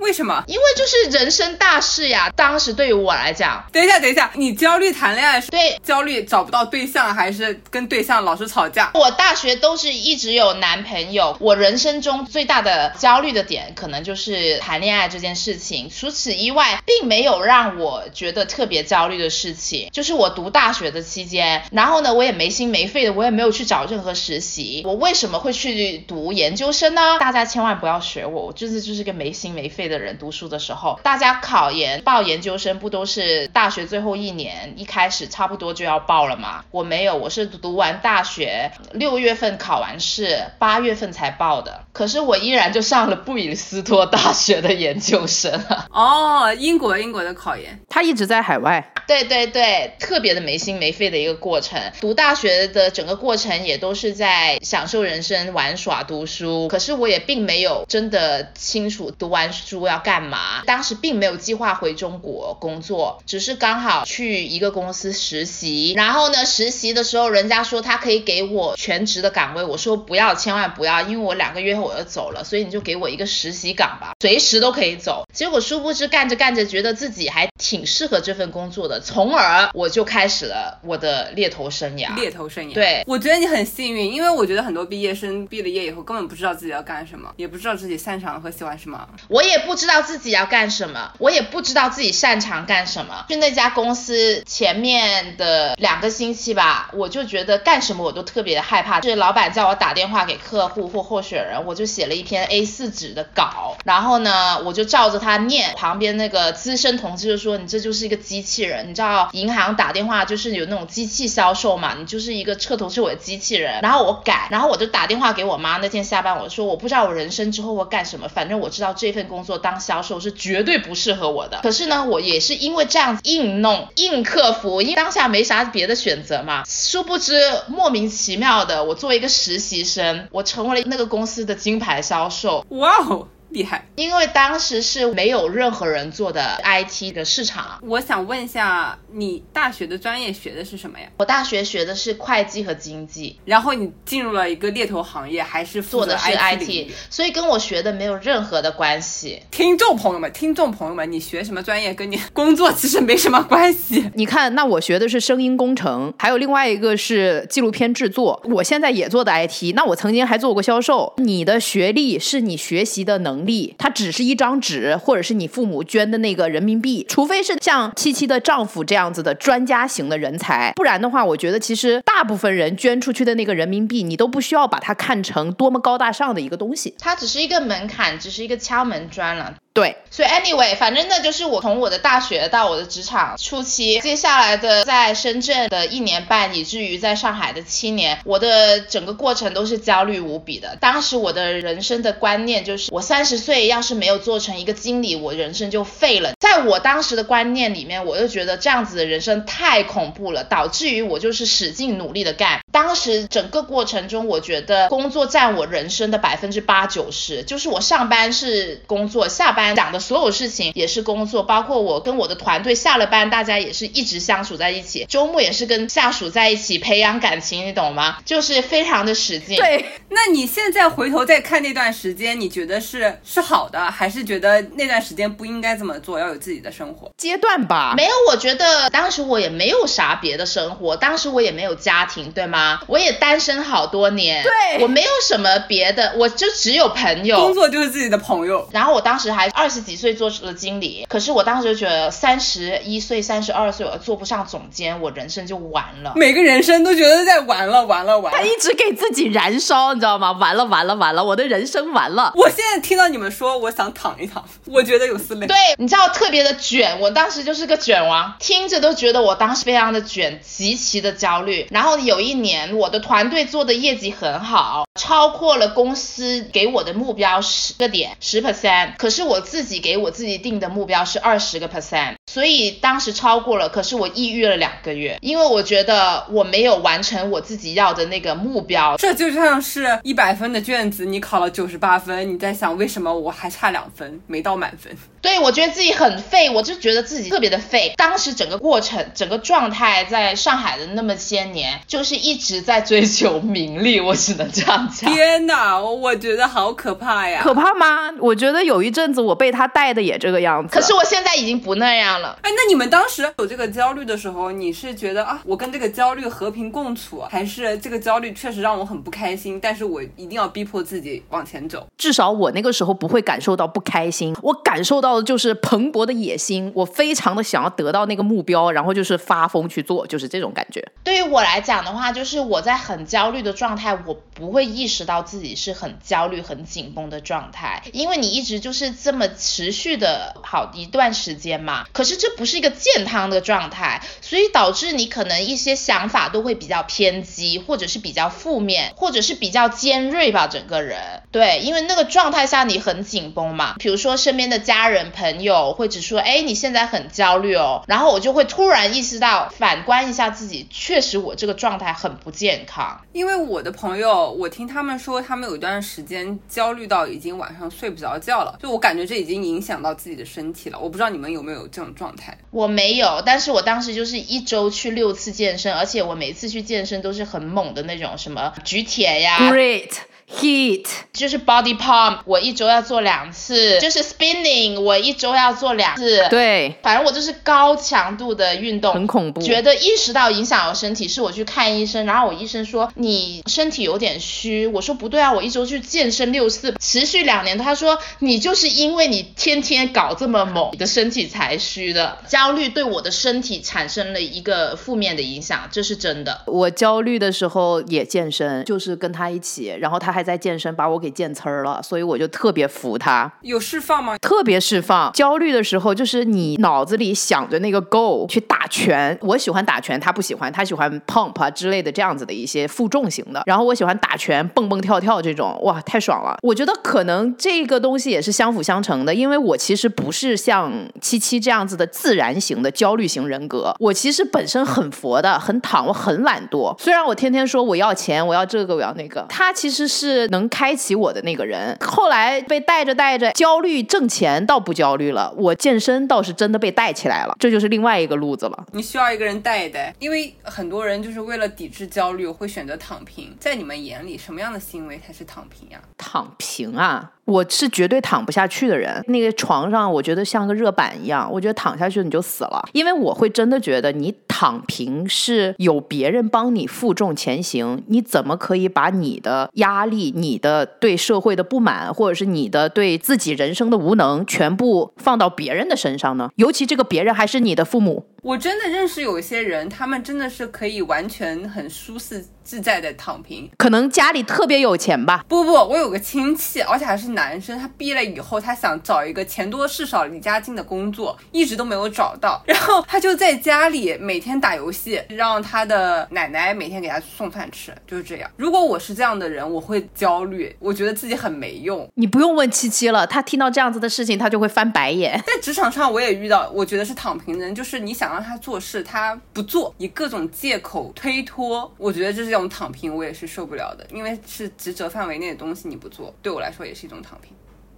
为什么？因为就是人生大事呀。当时对于我来讲，等一下，等一下，你焦虑谈恋爱是？对，焦虑找不到对象，还是跟对象老是吵架？我大学都是一直有男朋友。我人生中最大的焦虑的点，可能就是谈恋爱这件事情。除此以外，并没有让我觉得特别焦虑的事情。就是我读大学的期间，然后呢，我也没心没肺的，我也没有去找任何实习。我为什么会去读研究生呢？大家千万不要学我，我真的就是个没心没肺。的人读书的时候，大家考研报研究生不都是大学最后一年，一开始差不多就要报了吗？我没有，我是读完大学六月份考完试，八月份才报的。可是我依然就上了布里斯托大学的研究生啊。*laughs* 哦，英国英国的考研，他一直在海外。对对对，特别的没心没肺的一个过程。读大学的整个过程也都是在享受人生、玩耍、读书。可是我也并没有真的清楚读完书要干嘛。当时并没有计划回中国工作，只是刚好去一个公司实习。然后呢，实习的时候人家说他可以给我全职的岗位，我说不要，千万不要，因为我两个月后我要走了，所以你就给我一个实习岗吧，随时都可以走。结果殊不知干着干着，觉得自己还挺适合这份工作的。从而我就开始了我的猎头生涯。猎头生涯，对我觉得你很幸运，因为我觉得很多毕业生毕了业以后根本不知道自己要干什么，也不知道自己擅长和喜欢什么。我也不不知道自己要干什么，我也不知道自己擅长干什么。去那家公司前面的两个星期吧，我就觉得干什么我都特别的害怕。是老板叫我打电话给客户或候选人，我就写了一篇 A4 纸的稿，然后呢，我就照着他念。旁边那个资深同事就说：“你这就是一个机器人，你知道。”银行打电话就是有那种机器销售嘛，你就是一个彻头彻尾的机器人。然后我改，然后我就打电话给我妈。那天下班我说我不知道我人生之后会干什么，反正我知道这份工作当销售是绝对不适合我的。可是呢，我也是因为这样子硬弄硬克服，因为当下没啥别的选择嘛。殊不知莫名其妙的，我作为一个实习生，我成为了那个公司的金牌销售。哇哦！厉害，因为当时是没有任何人做的 IT 的市场。我想问一下，你大学的专业学的是什么呀？我大学学的是会计和经济，然后你进入了一个猎头行业，还是做的是 IT，所以跟我学的没有任何的关系。听众朋友们，听众朋友们，你学什么专业跟你工作其实没什么关系。你看，那我学的是声音工程，还有另外一个是纪录片制作。我现在也做的 IT，那我曾经还做过销售。你的学历是你学习的能。力，它只是一张纸，或者是你父母捐的那个人民币，除非是像七七的丈夫这样子的专家型的人才，不然的话，我觉得其实大部分人捐出去的那个人民币，你都不需要把它看成多么高大上的一个东西，它只是一个门槛，只是一个敲门砖了。对，所以 anyway，反正呢，就是我从我的大学到我的职场初期，接下来的在深圳的一年半，以至于在上海的七年，我的整个过程都是焦虑无比的。当时我的人生的观念就是，我三十岁要是没有做成一个经理，我人生就废了。在我当时的观念里面，我就觉得这样子的人生太恐怖了，导致于我就是使劲努力的干。当时整个过程中，我觉得工作占我人生的百分之八九十，就是我上班是工作，下班讲的所有事情也是工作，包括我跟我的团队下了班，大家也是一直相处在一起，周末也是跟下属在一起培养感情，你懂吗？就是非常的使劲。对，那你现在回头再看那段时间，你觉得是是好的，还是觉得那段时间不应该这么做，要有自己的生活阶段吧？没有，我觉得当时我也没有啥别的生活，当时我也没有家庭，对吗？我也单身好多年，对我没有什么别的，我就只有朋友，工作就是自己的朋友。然后我当时还二十几岁做了经理，可是我当时就觉得三十一岁、三十二岁我做不上总监，我人生就完了。每个人生都觉得在完了，完了，完了。他一直给自己燃烧，你知道吗？完了，完了，完了，我的人生完了。我现在听到你们说，我想躺一躺，我觉得有丝累。对，你知道特别的卷，我当时就是个卷王，听着都觉得我当时非常的卷，极其的焦虑。然后有一。年我的团队做的业绩很好，超过了公司给我的目标十个点，十 percent。可是我自己给我自己定的目标是二十个 percent，所以当时超过了，可是我抑郁了两个月，因为我觉得我没有完成我自己要的那个目标。这就像是一百分的卷子，你考了九十八分，你在想为什么我还差两分没到满分？对，我觉得自己很废，我就觉得自己特别的废。当时整个过程、整个状态，在上海的那么些年，就是一直在追求名利，我只能这样讲。天哪，我觉得好可怕呀！可怕吗？我觉得有一阵子我被他带的也这个样子。可是我现在已经不那样了。哎，那你们当时有这个焦虑的时候，你是觉得啊，我跟这个焦虑和平共处，还是这个焦虑确实让我很不开心，但是我一定要逼迫自己往前走？至少我那个时候不会感受到不开心，我感受到。的就是蓬勃的野心，我非常的想要得到那个目标，然后就是发疯去做，就是这种感觉。对于我来讲的话，就是我在很焦虑的状态，我不会抑意识到自己是很焦虑、很紧绷的状态，因为你一直就是这么持续的好一段时间嘛。可是这不是一个健康的状态，所以导致你可能一些想法都会比较偏激，或者是比较负面，或者是比较尖锐吧，整个人。对，因为那个状态下你很紧绷嘛。比如说身边的家人朋友会只说，哎，你现在很焦虑哦，然后我就会突然意识到，反观一下自己，确实我这个状态很不健康。因为我的朋友，我他们说，他们有一段时间焦虑到已经晚上睡不着觉了，就我感觉这已经影响到自己的身体了。我不知道你们有没有这种状态？我没有，但是我当时就是一周去六次健身，而且我每次去健身都是很猛的那种，什么举铁呀。Great。Heat 就是 body pump，我一周要做两次，就是 spinning，我一周要做两次。对，反正我就是高强度的运动，很恐怖。觉得意识到影响我身体，是我去看医生，然后我医生说你身体有点虚，我说不对啊，我一周去健身六次，持续两年，他说你就是因为你天天搞这么猛，你的身体才虚的。焦虑对我的身体产生了一个负面的影响，这是真的。我焦虑的时候也健身，就是跟他一起，然后他还。还在健身，把我给健呲儿了，所以我就特别服他。有释放吗？特别释放。焦虑的时候，就是你脑子里想着那个 goal 去打拳。我喜欢打拳，他不喜欢，他喜欢 pump 啊之类的这样子的一些负重型的。然后我喜欢打拳，蹦蹦跳跳这种，哇，太爽了。我觉得可能这个东西也是相辅相成的，因为我其实不是像七七这样子的自然型的焦虑型人格，我其实本身很佛的，很躺，我很懒惰。虽然我天天说我要钱，我要这个，我要那个，他其实是。是能开启我的那个人，后来被带着带着焦虑挣钱倒不焦虑了，我健身倒是真的被带起来了，这就是另外一个路子了。你需要一个人带一带，因为很多人就是为了抵制焦虑会选择躺平。在你们眼里，什么样的行为才是躺平呀？躺平啊！我是绝对躺不下去的人，那个床上我觉得像个热板一样，我觉得躺下去你就死了，因为我会真的觉得你躺平是有别人帮你负重前行，你怎么可以把你的压力、你的对社会的不满，或者是你的对自己人生的无能，全部放到别人的身上呢？尤其这个别人还是你的父母。我真的认识有一些人，他们真的是可以完全很舒适自在的躺平，可能家里特别有钱吧？不不，我有个亲戚，而且还是男生，他毕业了以后，他想找一个钱多事少、离家近的工作，一直都没有找到，然后他就在家里每天打游戏，让他的奶奶每天给他送饭吃，就是这样。如果我是这样的人，我会焦虑，我觉得自己很没用。你不用问七七了，他听到这样子的事情，他就会翻白眼。在职场上，我也遇到，我觉得是躺平的人，就是你想。让他做事，他不做，以各种借口推脱，我觉得这是一种躺平，我也是受不了的，因为是职责范围内的东西你不做，对我来说也是一种躺平。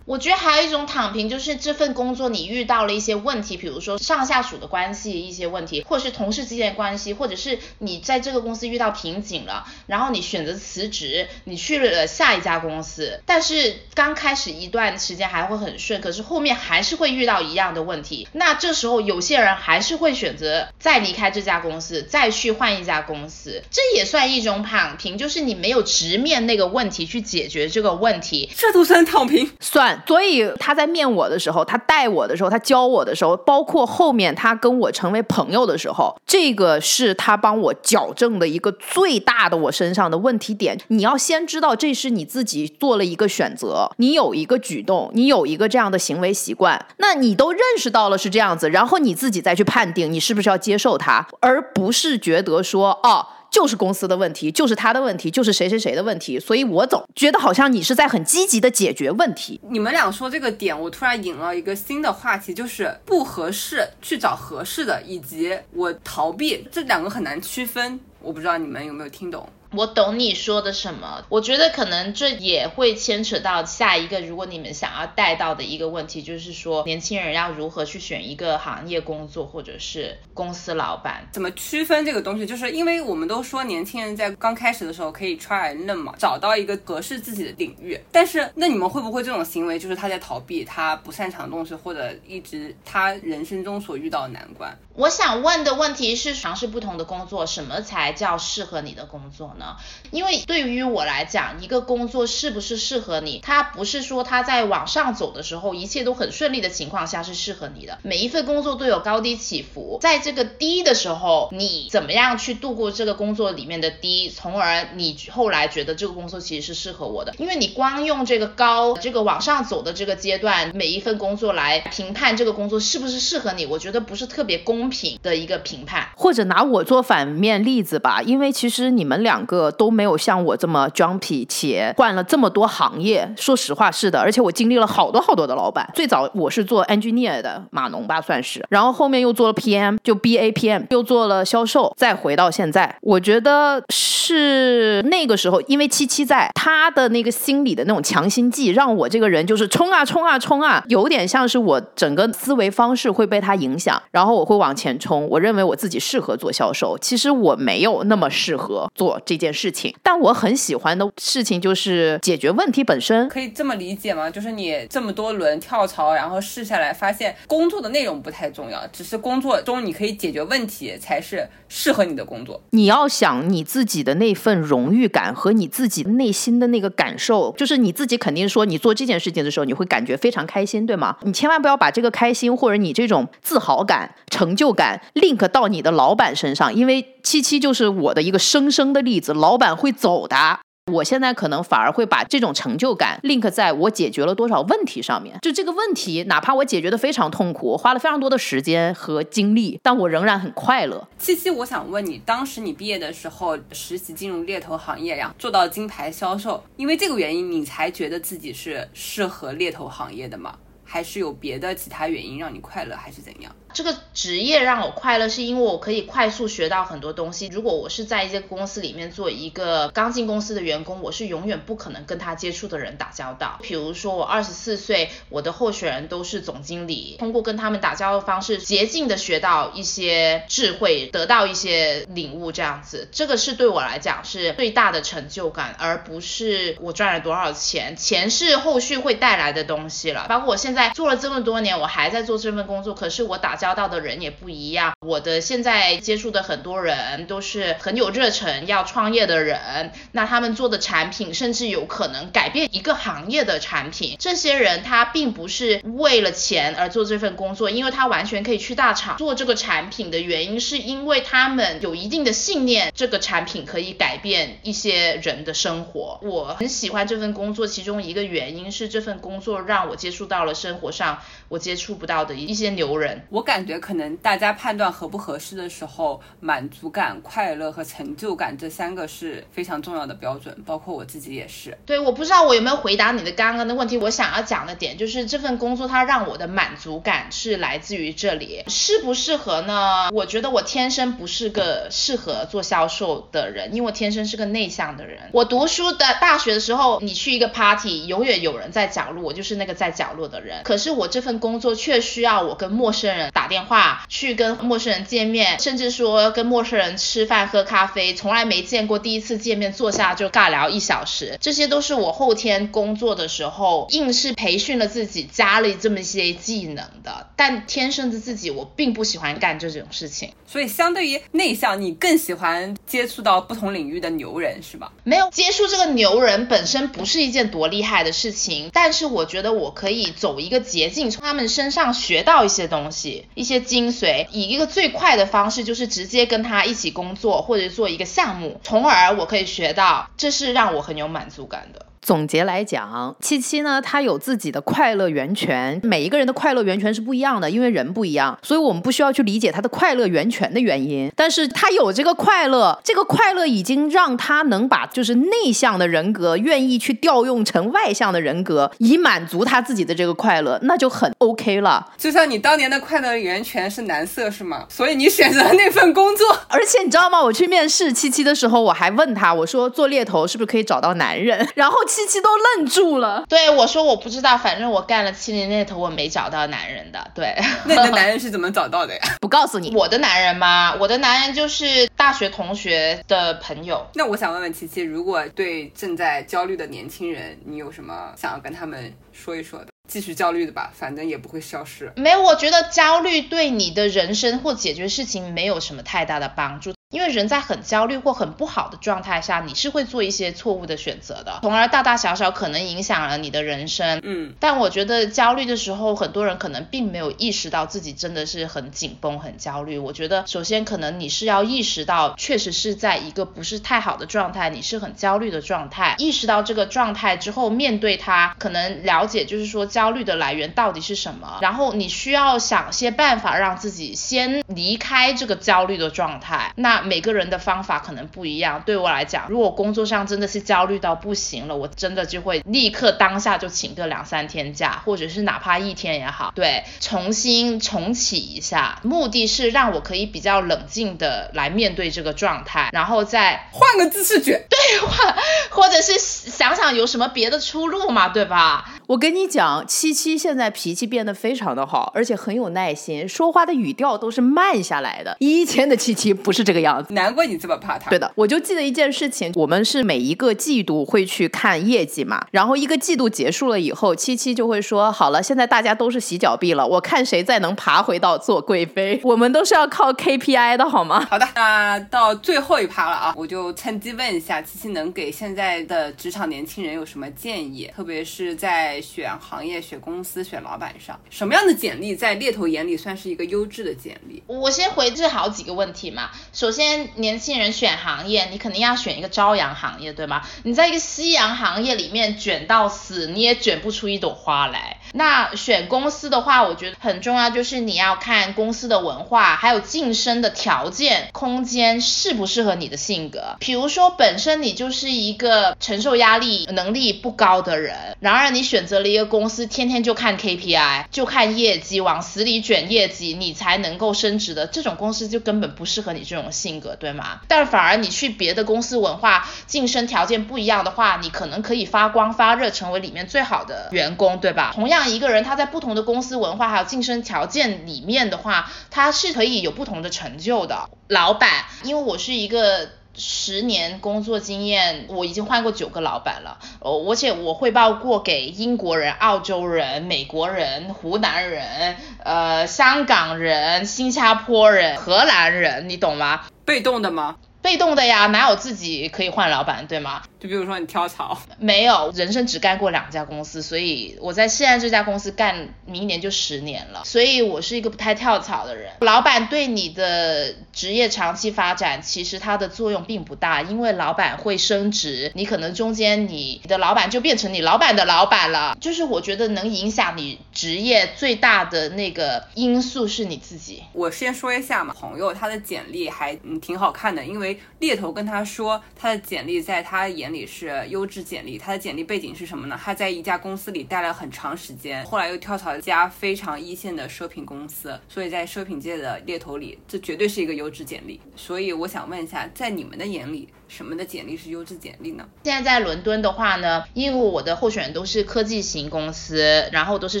我觉得还有一种躺平，就是这份工作你遇到了一些问题，比如说上下属的关系一些问题，或者是同事之间的关系，或者是你在这个公司遇到瓶颈了，然后你选择辞职，你去了下一家公司，但是刚开始一段时间还会很顺，可是后面还是会遇到一样的问题，那这时候有些人还是会选择再离开这家公司，再去换一家公司，这也算一种躺平，就是你没有直面那个问题去解决这个问题，这都算躺平，算。所以他在面我的时候，他带我的时候，他教我的时候，包括后面他跟我成为朋友的时候，这个是他帮我矫正的一个最大的我身上的问题点。你要先知道这是你自己做了一个选择，你有一个举动，你有一个这样的行为习惯，那你都认识到了是这样子，然后你自己再去判定你是不是要接受它，而不是觉得说哦。就是公司的问题，就是他的问题，就是谁谁谁的问题，所以我总觉得好像你是在很积极的解决问题。你们俩说这个点，我突然引了一个新的话题，就是不合适去找合适的，以及我逃避这两个很难区分。我不知道你们有没有听懂。我懂你说的什么，我觉得可能这也会牵扯到下一个，如果你们想要带到的一个问题，就是说年轻人要如何去选一个行业工作，或者是公司老板，怎么区分这个东西？就是因为我们都说年轻人在刚开始的时候可以 try and learn 嘛，找到一个合适自己的领域。但是那你们会不会这种行为就是他在逃避他不擅长的东西，或者一直他人生中所遇到的难关？我想问的问题是，尝试不同的工作，什么才叫适合你的工作呢？呢？因为对于我来讲，一个工作是不是适合你，它不是说它在往上走的时候一切都很顺利的情况下是适合你的。每一份工作都有高低起伏，在这个低的时候，你怎么样去度过这个工作里面的低，从而你后来觉得这个工作其实是适合我的。因为你光用这个高这个往上走的这个阶段，每一份工作来评判这个工作是不是适合你，我觉得不是特别公平的一个评判。或者拿我做反面例子吧，因为其实你们两个个都没有像我这么 jumpy，且换了这么多行业。说实话是的，而且我经历了好多好多的老板。最早我是做 engineer 的码农吧，算是，然后后面又做了 PM，就 BA PM，又做了销售，再回到现在，我觉得是那个时候，因为七七在，他的那个心理的那种强心剂，让我这个人就是冲啊冲啊冲啊，有点像是我整个思维方式会被他影响，然后我会往前冲。我认为我自己适合做销售，其实我没有那么适合做这件事情，但我很喜欢的事情就是解决问题本身。可以这么理解吗？就是你这么多轮跳槽，然后试下来，发现工作的内容不太重要，只是工作中你可以解决问题才是适合你的工作。你要想你自己的那份荣誉感和你自己内心的那个感受，就是你自己肯定说你做这件事情的时候，你会感觉非常开心，对吗？你千万不要把这个开心或者你这种自豪感、成就感 link 到你的老板身上，因为七七就是我的一个生生的例子，老板会走的。我现在可能反而会把这种成就感 link 在我解决了多少问题上面。就这个问题，哪怕我解决的非常痛苦，我花了非常多的时间和精力，但我仍然很快乐。七七，我想问你，当时你毕业的时候实习进入猎头行业呀，做到金牌销售，因为这个原因你才觉得自己是适合猎头行业的吗？还是有别的其他原因让你快乐，还是怎样？这个职业让我快乐，是因为我可以快速学到很多东西。如果我是在一些公司里面做一个刚进公司的员工，我是永远不可能跟他接触的人打交道。比如说我二十四岁，我的候选人都是总经理，通过跟他们打交道的方式，捷径的学到一些智慧，得到一些领悟，这样子，这个是对我来讲是最大的成就感，而不是我赚了多少钱，钱是后续会带来的东西了。包括我现在做了这么多年，我还在做这份工作，可是我打。交到的人也不一样，我的现在接触的很多人都是很有热忱要创业的人，那他们做的产品甚至有可能改变一个行业的产品。这些人他并不是为了钱而做这份工作，因为他完全可以去大厂做这个产品的原因，是因为他们有一定的信念，这个产品可以改变一些人的生活。我很喜欢这份工作，其中一个原因是这份工作让我接触到了生活上我接触不到的一些牛人。我感。感觉可能大家判断合不合适的时候，满足感、快乐和成就感这三个是非常重要的标准，包括我自己也是。对，我不知道我有没有回答你的刚刚的问题。我想要讲的点就是这份工作它让我的满足感是来自于这里，适不适合呢？我觉得我天生不是个适合做销售的人，因为我天生是个内向的人。我读书的大学的时候，你去一个 party，永远有人在角落，我就是那个在角落的人。可是我这份工作却需要我跟陌生人打。打电话去跟陌生人见面，甚至说跟陌生人吃饭喝咖啡，从来没见过，第一次见面坐下就尬聊一小时，这些都是我后天工作的时候硬是培训了自己，加了这么一些技能的。但天生的自己，我并不喜欢干这种事情。所以相对于内向，你更喜欢接触到不同领域的牛人，是吧？没有接触这个牛人本身不是一件多厉害的事情，但是我觉得我可以走一个捷径，从他们身上学到一些东西。一些精髓，以一个最快的方式，就是直接跟他一起工作或者做一个项目，从而我可以学到，这是让我很有满足感的。总结来讲，七七呢，他有自己的快乐源泉。每一个人的快乐源泉是不一样的，因为人不一样，所以我们不需要去理解他的快乐源泉的原因。但是他有这个快乐，这个快乐已经让他能把就是内向的人格愿意去调用成外向的人格，以满足他自己的这个快乐，那就很 OK 了。就像你当年的快乐源泉是男色是吗？所以你选择了那份工作。而且你知道吗？我去面试七七的时候，我还问他，我说做猎头是不是可以找到男人？*laughs* 然后。七七都愣住了，对我说我不知道，反正我干了七年猎头，我没找到男人的。对，*laughs* 那你的男人是怎么找到的呀？*laughs* 不告诉你。我的男人吗？我的男人就是大学同学的朋友。那我想问问七七，如果对正在焦虑的年轻人，你有什么想要跟他们说一说的？继续焦虑的吧，反正也不会消失。没有，我觉得焦虑对你的人生或解决事情没有什么太大的帮助。因为人在很焦虑或很不好的状态下，你是会做一些错误的选择的，从而大大小小可能影响了你的人生。嗯，但我觉得焦虑的时候，很多人可能并没有意识到自己真的是很紧绷、很焦虑。我觉得首先可能你是要意识到，确实是在一个不是太好的状态，你是很焦虑的状态。意识到这个状态之后，面对它，可能了解就是说焦虑的来源到底是什么，然后你需要想些办法让自己先离开这个焦虑的状态。那每个人的方法可能不一样。对我来讲，如果工作上真的是焦虑到不行了，我真的就会立刻当下就请个两三天假，或者是哪怕一天也好，对，重新重启一下，目的是让我可以比较冷静的来面对这个状态，然后再换个姿势卷。*laughs* 对换，或者是想想有什么别的出路嘛，对吧？我跟你讲，七七现在脾气变得非常的好，而且很有耐心，说话的语调都是慢下来的。以前的七七不是这个样子。难怪你这么怕他。对的，我就记得一件事情，我们是每一个季度会去看业绩嘛，然后一个季度结束了以后，七七就会说：“好了，现在大家都是洗脚币了，我看谁再能爬回到做贵妃。我们都是要靠 KPI 的好吗？”好的，那到最后一趴了啊，我就趁机问一下，七七能给现在的职场年轻人有什么建议？特别是在选行业、选公司、选老板上，什么样的简历在猎头眼里算是一个优质的简历？我先回这好几个问题嘛。首先，年轻人选行业，你肯定要选一个朝阳行业，对吗？你在一个夕阳行业里面卷到死，你也卷不出一朵花来。那选公司的话，我觉得很重要，就是你要看公司的文化，还有晋升的条件、空间适不适合你的性格。比如说，本身你就是一个承受压力能力不高的人，然而你选择了一个公司，天天就看 KPI，就看业绩，往死里卷业绩，你才能够升职的，这种公司就根本不适合你这种性格，对吗？但反而你去别的公司，文化晋升条件不一样的话，你可能可以发光发热，成为里面最好的员工，对吧？同样一个人他在不同的公司文化还有晋升条件里面的话，他是可以有不同的成就的。老板，因为我是一个。十年工作经验，我已经换过九个老板了，哦，而且我汇报过给英国人、澳洲人、美国人、湖南人、呃香港人、新加坡人、荷兰人，你懂吗？被动的吗？被动的呀，哪有自己可以换老板，对吗？就比如说你跳槽，没有，人生只干过两家公司，所以我在现在这家公司干，明年就十年了，所以我是一个不太跳槽的人。老板对你的职业长期发展，其实它的作用并不大，因为老板会升职，你可能中间你的老板就变成你老板的老板了。就是我觉得能影响你职业最大的那个因素是你自己。我先说一下嘛，朋友他的简历还嗯挺好看的，因为猎头跟他说他的简历在他眼里是优质简历，他的简历背景是什么呢？他在一家公司里待了很长时间，后来又跳槽一家非常一线的奢品公司，所以在奢品界的猎头里，这绝对是一个优质简历。所以我想问一下，在你们的眼里，什么的简历是优质简历呢？现在在伦敦的话呢，因为我的候选人都是科技型公司，然后都是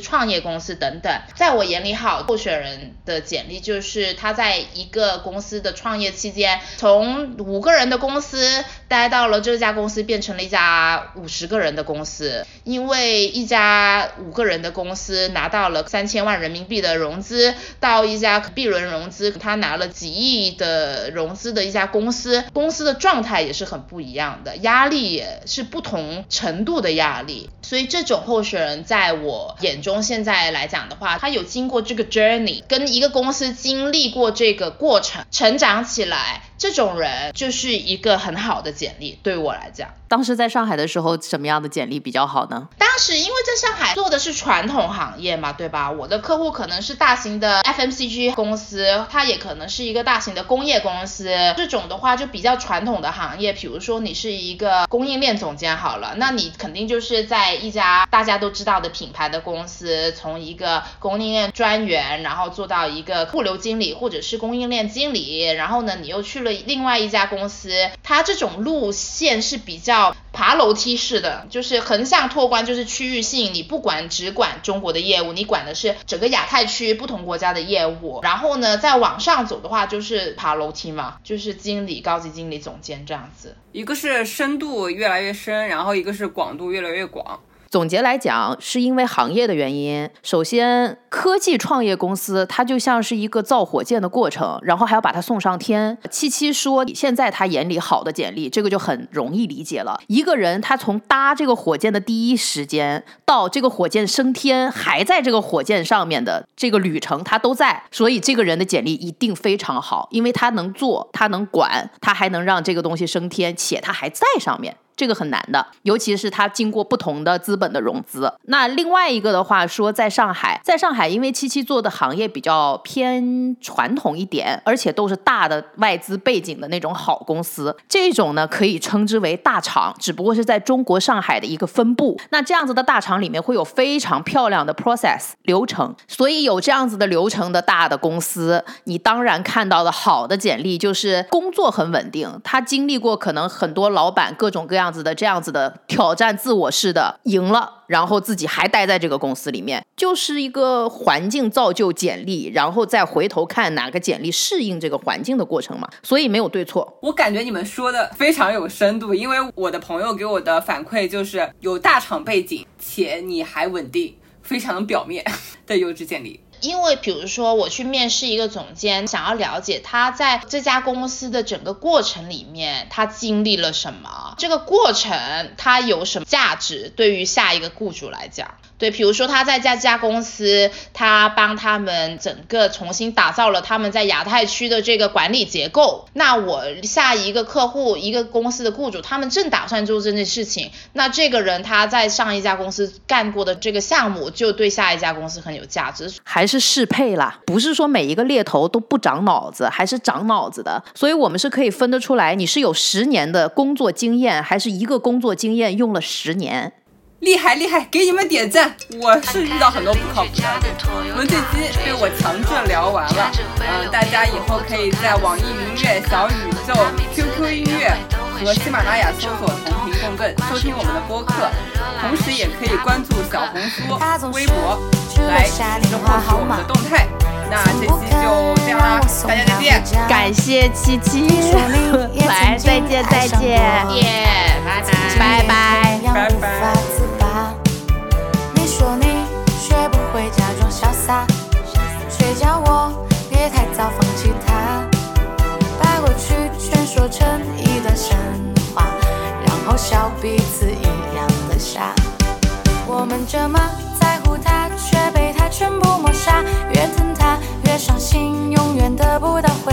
创业公司等等，在我眼里，好候选人的简历就是他在一个公司的创业期间，从五个人的公司待到了这家公司变成了一家五十个人的公司，因为一家五个人的公司拿到了三千万人民币的融资，到一家 B 轮融资，他拿了几亿的融资的一家公司，公司的状态也是很不一样的，压力也是不同程度的压力。所以这种候选人在我眼中现在来讲的话，他有经过这个 journey，跟一个公司经历过这个过程，成长起来，这种人就是一个很好的简历，对我来讲。当时在上海的时候，什么样的简历比较好呢？当时因为在上海做的是传统行业嘛，对吧？我的客户可能是大型的 FMCG 公司，它也可能是一个大型的工业公司。这种的话就比较传统的行业，比如说你是一个供应链总监好了，那你肯定就是在一家大家都知道的品牌的公司，从一个供应链专员，然后做到一个物流经理或者是供应链经理，然后呢，你又去了另外一家公司，它这种路线是比较。爬楼梯式的，就是横向拓宽，就是区域性。你不管只管中国的业务，你管的是整个亚太区不同国家的业务。然后呢，再往上走的话，就是爬楼梯嘛，就是经理、高级经理、总监这样子。一个是深度越来越深，然后一个是广度越来越广。总结来讲，是因为行业的原因。首先，科技创业公司它就像是一个造火箭的过程，然后还要把它送上天。七七说，现在他眼里好的简历，这个就很容易理解了。一个人他从搭这个火箭的第一时间到这个火箭升天，还在这个火箭上面的这个旅程，他都在。所以这个人的简历一定非常好，因为他能做，他能管，他还能让这个东西升天，且他还在上面。这个很难的，尤其是它经过不同的资本的融资。那另外一个的话说，在上海，在上海，因为七七做的行业比较偏传统一点，而且都是大的外资背景的那种好公司，这种呢可以称之为大厂，只不过是在中国上海的一个分部。那这样子的大厂里面会有非常漂亮的 process 流程，所以有这样子的流程的大的公司，你当然看到的好的简历就是工作很稳定，他经历过可能很多老板各种各样。子的这样子的挑战自我式的赢了，然后自己还待在这个公司里面，就是一个环境造就简历，然后再回头看哪个简历适应这个环境的过程嘛。所以没有对错。我感觉你们说的非常有深度，因为我的朋友给我的反馈就是有大厂背景且你还稳定，非常表面的优质简历。因为比如说我去面试一个总监，想要了解他在这家公司的整个过程里面，他经历了什么，这个过程他有什么价值，对于下一个雇主来讲。对，比如说他在这家公司，他帮他们整个重新打造了他们在亚太区的这个管理结构。那我下一个客户，一个公司的雇主，他们正打算做这件事情。那这个人他在上一家公司干过的这个项目，就对下一家公司很有价值。还是适配啦，不是说每一个猎头都不长脑子，还是长脑子的。所以我们是可以分得出来，你是有十年的工作经验，还是一个工作经验用了十年。厉害厉害，给你们点赞！我是遇到很多不靠谱的，我们这期被我强制聊完了。嗯，大家以后可以在网易云音乐、小宇宙、QQ 音乐和喜马拉雅搜索“同频共振”收听我们的播客，同时也可以关注小红书、微博来实时获取我们的动态。那这期就这样啦，大家再见！感谢七七，*laughs* 来再见再见，耶，拜 *laughs* 拜拜拜。谁后笑彼此一样的傻。我们这么在乎他，却被他全部抹杀。越疼他越伤心，永远得不到回。